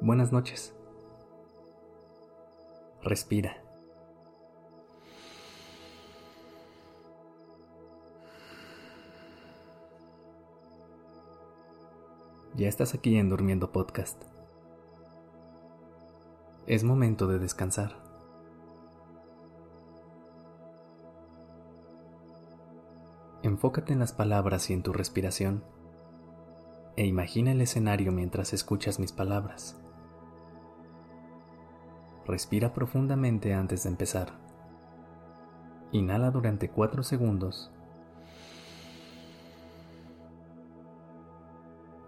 Buenas noches. Respira. Ya estás aquí en Durmiendo Podcast. Es momento de descansar. Enfócate en las palabras y en tu respiración e imagina el escenario mientras escuchas mis palabras. Respira profundamente antes de empezar. Inhala durante 4 segundos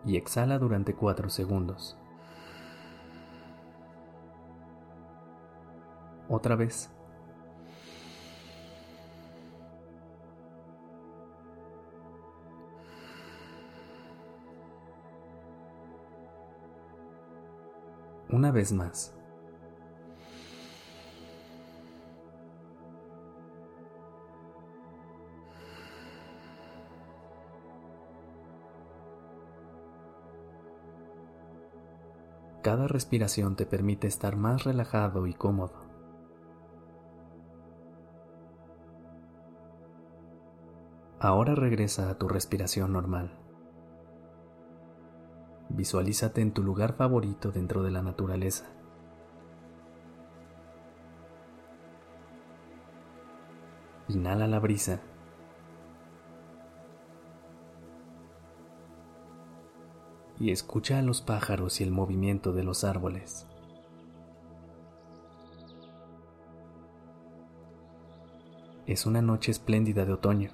y exhala durante 4 segundos. Otra vez. Una vez más. Cada respiración te permite estar más relajado y cómodo. Ahora regresa a tu respiración normal. Visualízate en tu lugar favorito dentro de la naturaleza. Inhala la brisa y escucha a los pájaros y el movimiento de los árboles. Es una noche espléndida de otoño.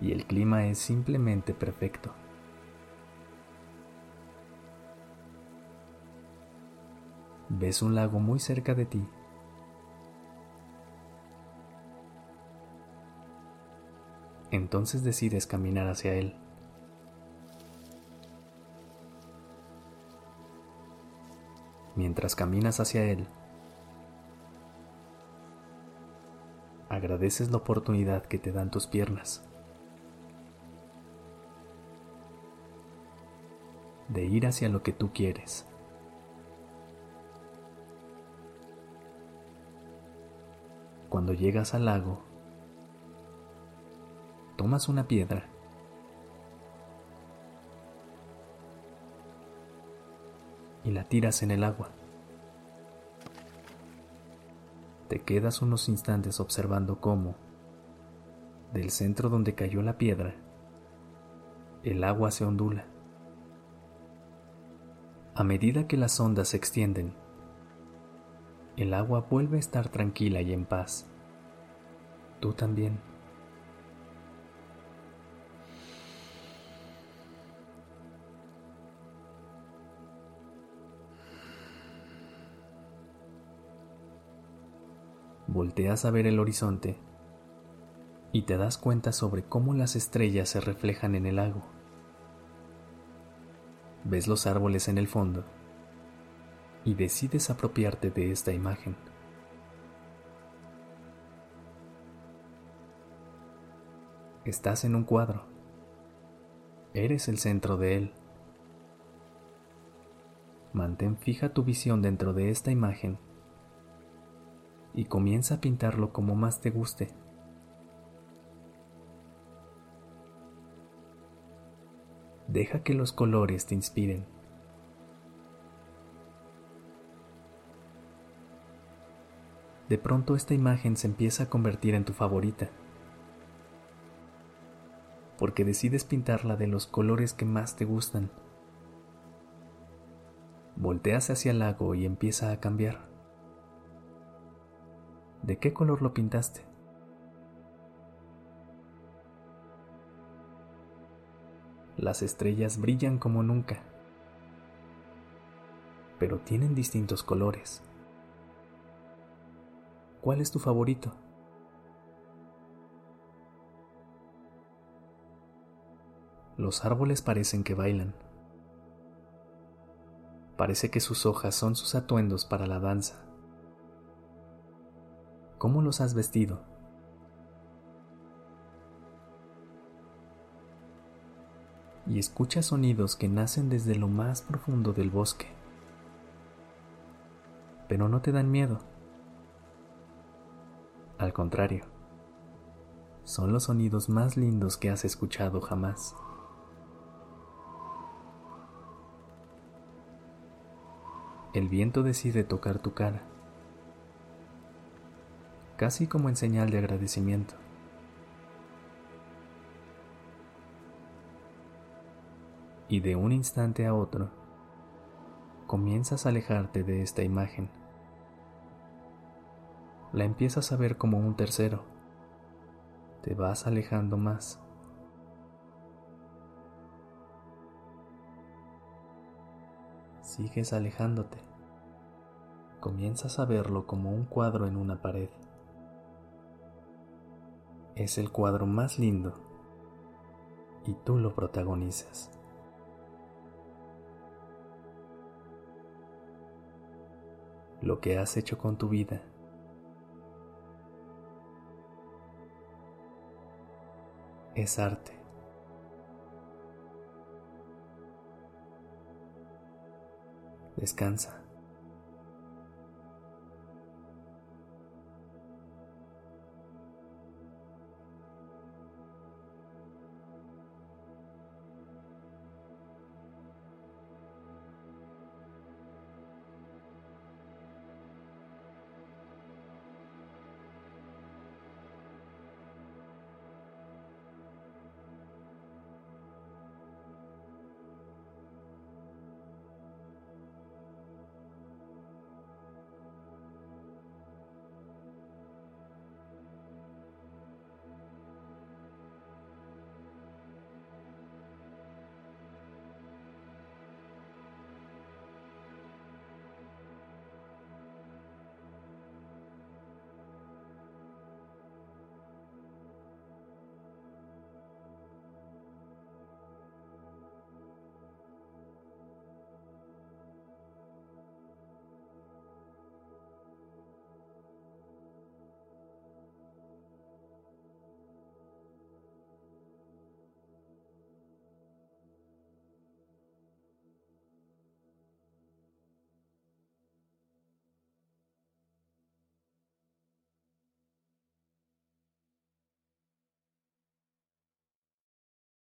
Y el clima es simplemente perfecto. Ves un lago muy cerca de ti. entonces decides caminar hacia él. Mientras caminas hacia él, agradeces la oportunidad que te dan tus piernas de ir hacia lo que tú quieres. Cuando llegas al lago, tomas una piedra y la tiras en el agua. Te quedas unos instantes observando cómo, del centro donde cayó la piedra, el agua se ondula. A medida que las ondas se extienden, el agua vuelve a estar tranquila y en paz. Tú también. volteas a ver el horizonte y te das cuenta sobre cómo las estrellas se reflejan en el lago. Ves los árboles en el fondo y decides apropiarte de esta imagen. Estás en un cuadro. Eres el centro de él. Mantén fija tu visión dentro de esta imagen y comienza a pintarlo como más te guste. Deja que los colores te inspiren. De pronto esta imagen se empieza a convertir en tu favorita, porque decides pintarla de los colores que más te gustan. Volteas hacia el lago y empieza a cambiar. ¿De qué color lo pintaste? Las estrellas brillan como nunca, pero tienen distintos colores. ¿Cuál es tu favorito? Los árboles parecen que bailan, Parece que sus hojas son sus atuendos para la danza. ¿Cómo los has vestido? Y escucha sonidos que nacen desde lo más profundo del bosque. Pero no te dan miedo. Al contrario, son los sonidos más lindos que has escuchado jamás. El viento decide tocar tu cara, casi como en señal de agradecimiento. Y de un instante a otro, comienzas a alejarte de esta imagen. La empiezas a ver como un tercero. Te vas alejando más. Sigues alejándote. Comienzas a verlo como un cuadro en una pared. Es el cuadro más lindo y tú lo protagonizas. Lo que has hecho con tu vida es arte. Descansa.